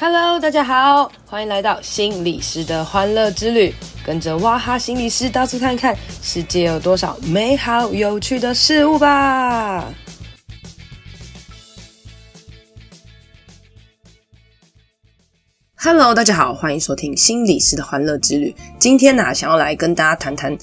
Hello，大家好，欢迎来到心理师的欢乐之旅，跟着哇哈心理师到处看看，世界有多少美好有趣的事物吧。Hello，大家好，欢迎收听心理师的欢乐之旅。今天呢、想要来跟大家谈谈。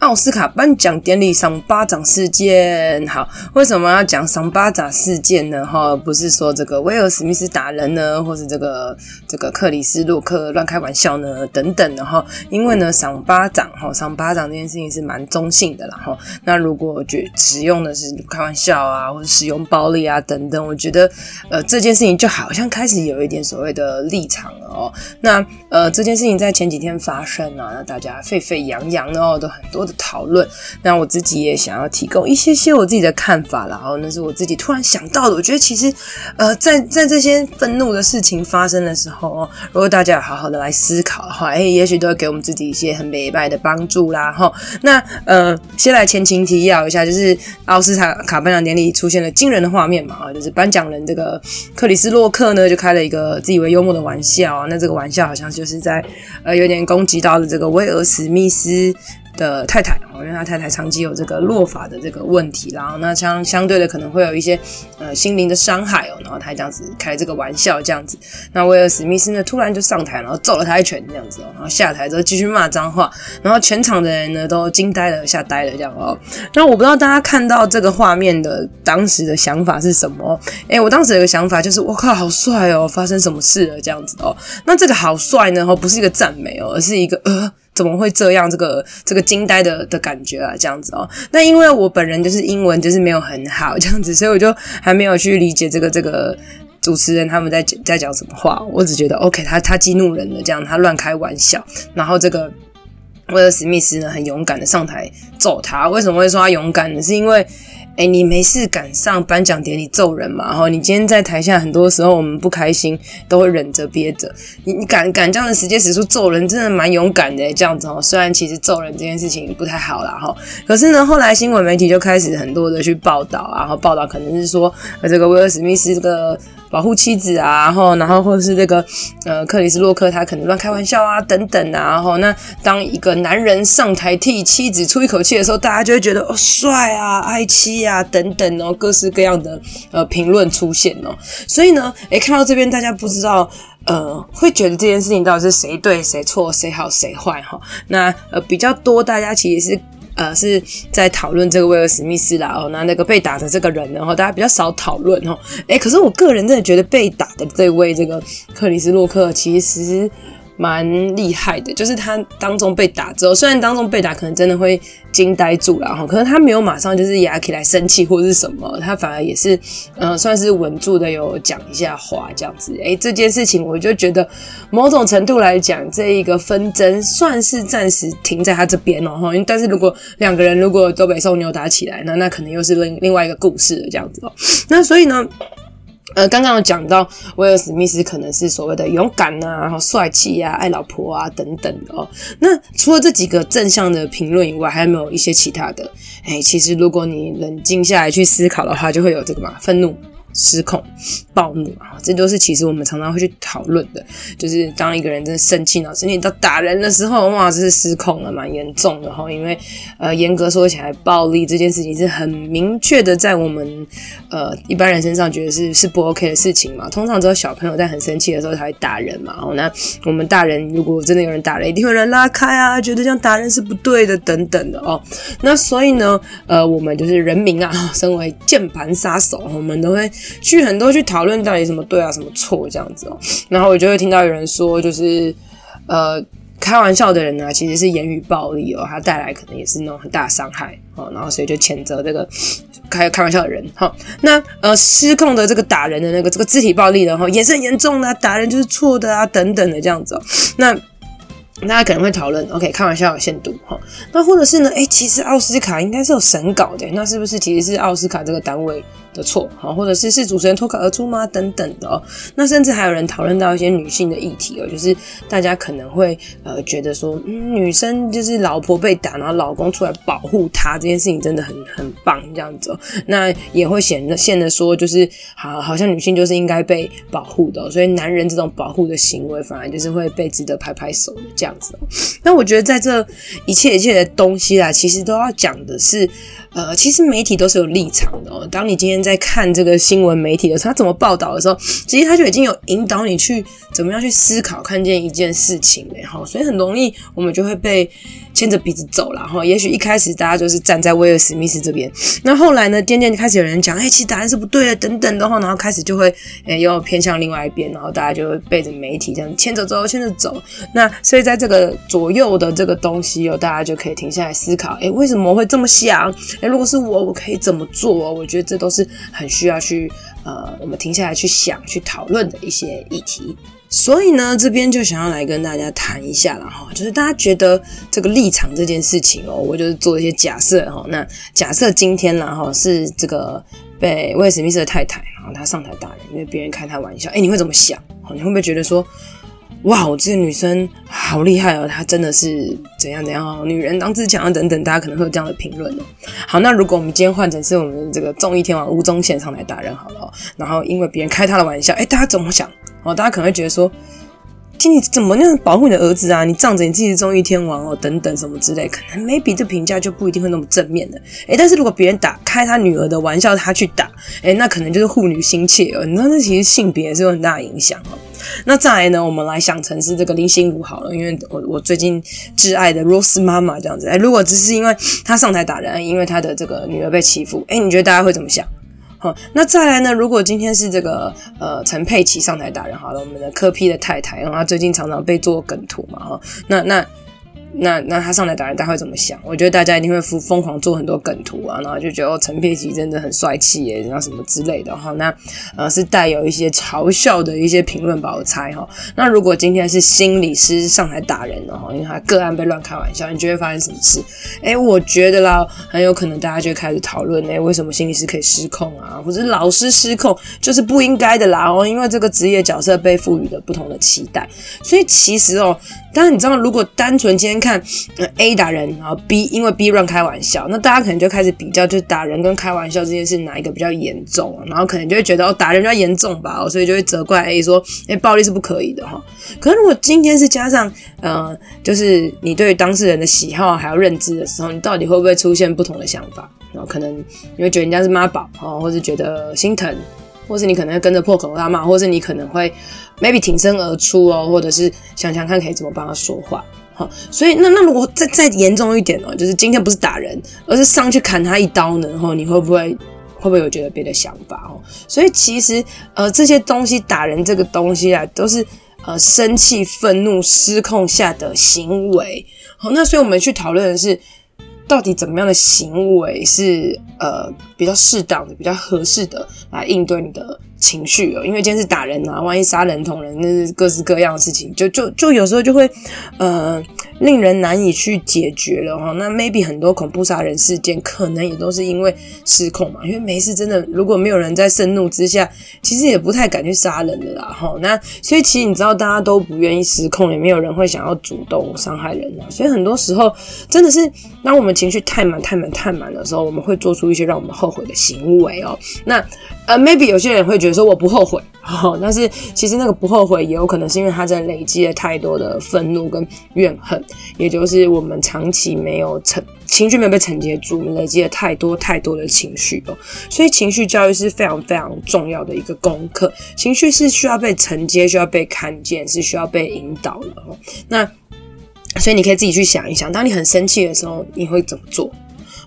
奥斯卡颁奖典礼赏巴掌事件，好，为什么要讲赏巴掌事件呢？哈，不是说这个威尔史密斯打人呢，或是这个这个克里斯洛克乱开玩笑呢，等等的哈。因为呢，赏巴掌哈，赏巴掌这件事情是蛮中性的啦哈。那如果觉使用的是开玩笑啊，或者使用暴力啊等等，我觉得呃这件事情就好像开始有一点所谓的立场了哦。那呃这件事情在前几天发生啊，那大家沸沸扬扬的哦，都很多。的讨论，那我自己也想要提供一些些我自己的看法，然后那是我自己突然想到的。我觉得其实，呃，在在这些愤怒的事情发生的时候，如果大家好好的来思考的话，哎，也许都会给我们自己一些很美白的帮助啦。哈，那呃，先来前情提要一下，就是奥斯卡卡颁奖典礼出现了惊人的画面嘛，啊，就是颁奖人这个克里斯洛克呢，就开了一个自以为幽默的玩笑啊，那这个玩笑好像就是在呃有点攻击到了这个威尔史密斯的太太哦，因为他太太长期有这个落发的这个问题，然后那相相对的可能会有一些呃心灵的伤害哦，然后他这样子开这个玩笑这样子，那威尔史密斯呢突然就上台，然后揍了他一拳这样子哦，然后下台之后继续骂脏话，然后全场的人呢都惊呆了、吓呆了这样哦。那我不知道大家看到这个画面的当时的想法是什么？诶，我当时有个想法就是我靠，好帅哦，发生什么事了这样子哦？那这个好帅呢，哦，不是一个赞美哦，而是一个呃。怎么会这样？这个这个惊呆的的感觉啊，这样子哦。那因为我本人就是英文就是没有很好这样子，所以我就还没有去理解这个这个主持人他们在在讲什么话。我只觉得 OK，他他激怒人了，这样他乱开玩笑。然后这个威尔史密斯呢，很勇敢的上台揍他。为什么会说他勇敢呢？是因为。哎，你没事敢上颁奖典礼揍人嘛？然后，你今天在台下，很多时候我们不开心都会忍着憋着。你你敢敢这样的直接使出揍人，真的蛮勇敢的。这样子哦，虽然其实揍人这件事情不太好啦哈，可是呢，后来新闻媒体就开始很多的去报道，然后报道可能是说这个威尔史密斯这个。保护妻子啊，然后，然后或者是这个呃，克里斯洛克他可能乱开玩笑啊，等等啊，然后那当一个男人上台替妻子出一口气的时候，大家就会觉得哦，帅啊，爱妻啊，等等哦，各式各样的呃评论出现哦。所以呢，诶，看到这边大家不知道呃，会觉得这件事情到底是谁对谁错，谁好谁坏哈？那呃比较多，大家其实是。呃，是在讨论这个威尔史密斯啦哦，那那个被打的这个人，然后大家比较少讨论哦。诶，可是我个人真的觉得被打的这位这个克里斯洛克其实。蛮厉害的，就是他当中被打之后，虽然当中被打可能真的会惊呆住了哈，可是他没有马上就是牙起来生气或是什么，他反而也是呃算是稳住的，有讲一下话这样子。诶、这件事情我就觉得某种程度来讲，这一个纷争算是暂时停在他这边了哈。但是如果两个人如果都被送扭打起来，那那可能又是另另外一个故事了这样子哦。那所以呢？呃，刚刚有讲到威尔史密斯可能是所谓的勇敢呐，然后帅气呀，爱老婆啊等等哦。那除了这几个正向的评论以外，还有没有一些其他的？哎，其实如果你冷静下来去思考的话，就会有这个嘛，愤怒。失控、暴怒啊，这都是其实我们常常会去讨论的。就是当一个人真的生气了，生气到打人的时候，哇，这是失控了，蛮严重的哈。因为呃，严格说起来，暴力这件事情是很明确的，在我们呃一般人身上觉得是是不 OK 的事情嘛。通常只有小朋友在很生气的时候才会打人嘛。哦，那我们大人如果真的有人打人，一定会有人拉开啊，觉得这样打人是不对的等等的哦。那所以呢，呃，我们就是人民啊，身为键盘杀手，我们都会。去很多去讨论到底什么对啊，什么错这样子哦，然后我就会听到有人说，就是呃开玩笑的人呢，其实是言语暴力哦，他带来可能也是那种很大伤害哦，然后所以就谴责这个开开玩笑的人哈。那呃失控的这个打人的那个这个肢体暴力的话也是很严重的，打人就是错的啊等等的这样子哦。那大家可能会讨论，OK，开玩笑有限度哈。那或者是呢，哎，其实奥斯卡应该是有审稿的，那是不是其实是奥斯卡这个单位？的错，好，或者是是主持人脱口而出吗？等等的哦。那甚至还有人讨论到一些女性的议题哦，就是大家可能会呃觉得说，嗯，女生就是老婆被打，然后老公出来保护她这件事情真的很很棒这样子哦。那也会显得现得说，就是好，好像女性就是应该被保护的哦，所以男人这种保护的行为反而就是会被值得拍拍手的这样子。那我觉得在这一切一切的东西啊，其实都要讲的是。呃，其实媒体都是有立场的哦。当你今天在看这个新闻媒体的时候，他怎么报道的时候，其实他就已经有引导你去怎么样去思考，看见一件事情了哈。所以很容易我们就会被牵着鼻子走了哈。也许一开始大家就是站在威尔史密斯这边，那后来呢，渐渐开始有人讲，哎、其实答案是不对的，等等的话，然后开始就会，哎、又偏向另外一边，然后大家就会背着媒体这样牵着走，牵着走。那所以在这个左右的这个东西哦，大家就可以停下来思考，哎、为什么会这么想？如果是我，我可以怎么做？我觉得这都是很需要去呃，我们停下来去想、去讨论的一些议题。所以呢，这边就想要来跟大家谈一下了哈，就是大家觉得这个立场这件事情哦，我就是做一些假设哈。那假设今天呢哈是这个被威尔史密斯的太太，然后他上台打人，因为别人开他玩笑，哎，你会怎么想？你会不会觉得说？哇，我这个女生好厉害哦！她真的是怎样怎样哦，女人当自强啊等等，大家可能会有这样的评论哦。好，那如果我们今天换成是我们这个综艺天王吴宗宪上来打人好了，然后因为别人开他的玩笑，哎，大家怎么想？哦，大家可能会觉得说，听你怎么那样保护你的儿子啊？你仗着你自己是综艺天王哦，等等什么之类，可能 maybe 这评价就不一定会那么正面的。哎，但是如果别人打开他女儿的玩笑，他去打，哎，那可能就是护女心切哦。你知道，这其实性别是有很大影响哦。那再来呢，我们来想成是这个林心如好了，因为我我最近挚爱的 Rose 妈妈这样子，哎，如果只是因为她上台打人，因为她的这个女儿被欺负，哎，你觉得大家会怎么想？好，那再来呢，如果今天是这个呃陈佩琪上台打人好了，我们的柯 P 的太太，然后她最近常常被做梗图嘛，哈，那那。那那他上来打人，大会怎么想？我觉得大家一定会疯疯狂做很多梗图啊，然后就觉得，陈佩琪真的很帅气耶，然后什么之类的哈。那呃是带有一些嘲笑的一些评论吧，我猜哈。那如果今天是心理师上来打人的哈，因为他个案被乱开玩笑，你觉得会发生什么事？哎、我觉得啦，很有可能大家就开始讨论，哎，为什么心理师可以失控啊？或者老师失控就是不应该的啦哦，因为这个职业角色被赋予了不同的期待，所以其实哦。但是你知道，如果单纯今天看 A 打人，然后 B 因为 B 乱开玩笑，那大家可能就开始比较，就打人跟开玩笑这件事哪一个比较严重？然后可能就会觉得哦，打人比较严重吧，哦，所以就会责怪 A 说，哎，暴力是不可以的哈。可是如果今天是加上呃，就是你对当事人的喜好还有认知的时候，你到底会不会出现不同的想法？然后可能你会觉得人家是妈宝哦，或是觉得心疼。或是你可能会跟着破口大骂，或是你可能会 maybe 挺身而出哦，或者是想想看可以怎么帮他说话，好，所以那那如果再再严重一点哦，就是今天不是打人，而是上去砍他一刀呢，哈，你会不会会不会有觉得别的想法哦？所以其实呃这些东西打人这个东西啊，都是呃生气、愤怒、失控下的行为，好，那所以我们去讨论的是。到底怎么样的行为是呃比较适当的、比较合适的来应对你的情绪哦？因为今天是打人啊，万一杀人捅人，那是各式各样的事情，就就就有时候就会呃令人难以去解决了哈。那 maybe 很多恐怖杀人事件可能也都是因为失控嘛，因为没事真的如果没有人在盛怒之下，其实也不太敢去杀人的啦哈。那所以其实你知道大家都不愿意失控，也没有人会想要主动伤害人啊。所以很多时候真的是当我们情绪太满、太满、太满的时候，我们会做出一些让我们后悔的行为哦。那呃，maybe 有些人会觉得说我不后悔，哦，但是其实那个不后悔也有可能是因为他在累积了太多的愤怒跟怨恨，也就是我们长期没有承情绪没有被承接住，累积了太多太多的情绪哦。所以情绪教育是非常非常重要的一个功课，情绪是需要被承接、需要被看见、是需要被引导的哦。那所以你可以自己去想一想，当你很生气的时候，你会怎么做？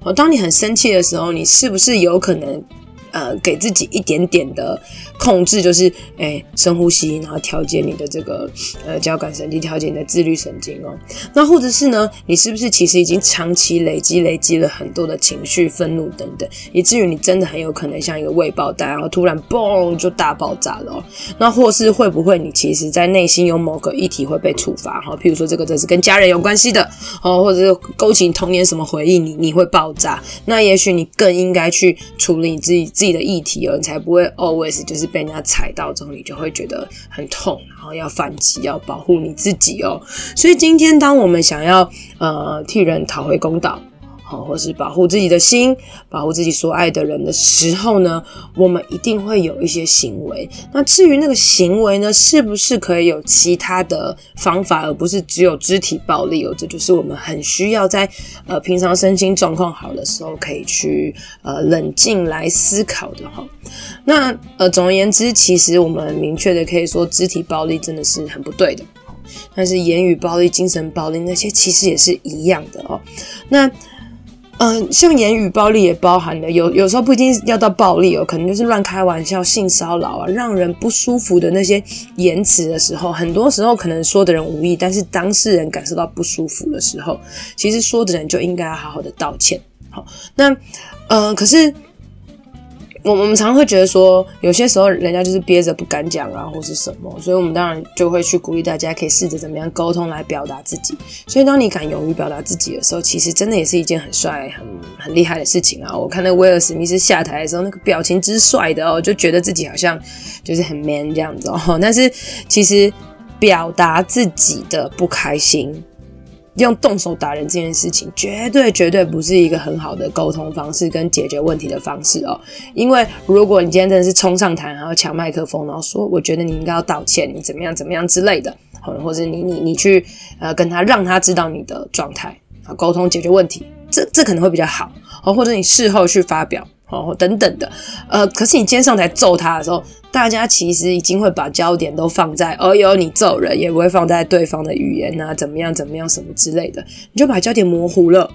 哦，当你很生气的时候，你是不是有可能，呃，给自己一点点的控制，就是，诶，深呼吸，然后调节你的这个，呃，交感神经，调节你的自律神经哦。那或者是呢，你是不是其实已经长期累积、累积了很多的情绪、愤怒等等，以至于你真的很有可能像一个未爆弹，然后突然嘣就大爆炸了哦。那或是会不会你其实在内心有某个议题会被触发哈？譬如说这个这是跟家人有关系的哦，或者是勾起你童年什么回忆，你你会爆炸。那也许你更应该去处理你自己。自己的议题哦，你才不会 always 就是被人家踩到之后，你就会觉得很痛，然后要反击，要保护你自己哦。所以今天当我们想要呃替人讨回公道。好，或是保护自己的心，保护自己所爱的人的时候呢，我们一定会有一些行为。那至于那个行为呢，是不是可以有其他的方法，而不是只有肢体暴力哦？这就是我们很需要在呃平常身心状况好的时候，可以去呃冷静来思考的哈。那呃总而言之，其实我们明确的可以说，肢体暴力真的是很不对的。但是言语暴力、精神暴力那些其实也是一样的哦。那嗯、像言语暴力也包含的，有有时候不一定要到暴力哦，可能就是乱开玩笑、性骚扰啊，让人不舒服的那些言辞的时候，很多时候可能说的人无意，但是当事人感受到不舒服的时候，其实说的人就应该要好好的道歉。好，那嗯、可是。我我们常会觉得说，有些时候人家就是憋着不敢讲啊，或是什么，所以我们当然就会去鼓励大家可以试着怎么样沟通来表达自己。所以当你敢勇于表达自己的时候，其实真的也是一件很帅、很很厉害的事情啊！我看那威尔史密斯下台的时候，那个表情之帅的哦，就觉得自己好像就是很 man 这样子哦。但是其实表达自己的不开心。用动手打人这件事情，绝对绝对不是一个很好的沟通方式跟解决问题的方式哦。因为如果你今天真的是冲上台，然后抢麦克风，然后说我觉得你应该要道歉，你怎么样怎么样之类的，或者你你你去呃跟他让他知道你的状态啊，沟通解决问题，这这可能会比较好哦。或者你事后去发表哦等等的，呃，可是你今天上台揍他的时候。大家其实已经会把焦点都放在，哦哟，你揍人，也不会放在对方的语言啊，怎么样怎么样什么之类的，你就把焦点模糊了。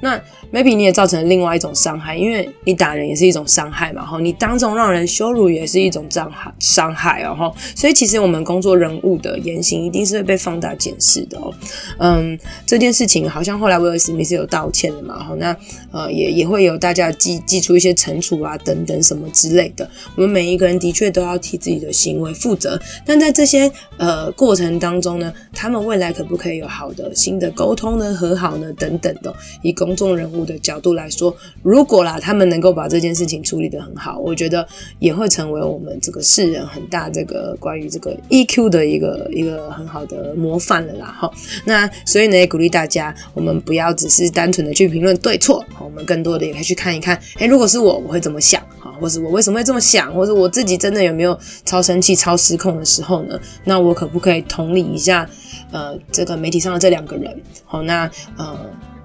那 maybe 你也造成另外一种伤害，因为你打人也是一种伤害嘛，哈，你当众让人羞辱也是一种伤害伤害哦，哈，所以其实我们工作人物的言行一定是会被放大检视的哦，嗯，这件事情好像后来威尔史密斯有道歉了嘛，哈，那呃也也会有大家记记出一些惩处啊等等什么之类的，我们每一个人的确都要替自己的行为负责，但在这些呃过程当中呢，他们未来可不可以有好的新的沟通呢、和好呢等等的。以公众人物的角度来说，如果啦，他们能够把这件事情处理得很好，我觉得也会成为我们这个世人很大这个关于这个 EQ 的一个一个很好的模范了啦。哈，那所以呢，也鼓励大家，我们不要只是单纯的去评论对错，我们更多的也可以去看一看，诶，如果是我，我会怎么想？哈，或是我为什么会这么想？或者我自己真的有没有超生气、超失控的时候呢？那我可不可以同理一下？呃，这个媒体上的这两个人，好，那呃。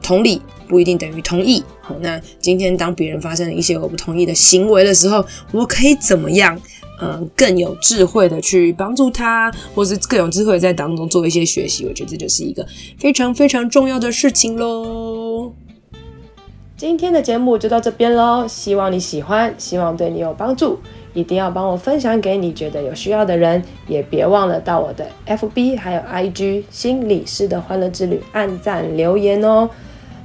同理不一定等于同意。好，那今天当别人发生了一些我不同意的行为的时候，我可以怎么样？嗯，更有智慧的去帮助他，或是更有智慧在当中做一些学习。我觉得这就是一个非常非常重要的事情喽。今天的节目就到这边喽，希望你喜欢，希望对你有帮助。一定要帮我分享给你觉得有需要的人，也别忘了到我的 FB 还有 IG 心理师的欢乐之旅按赞留言哦。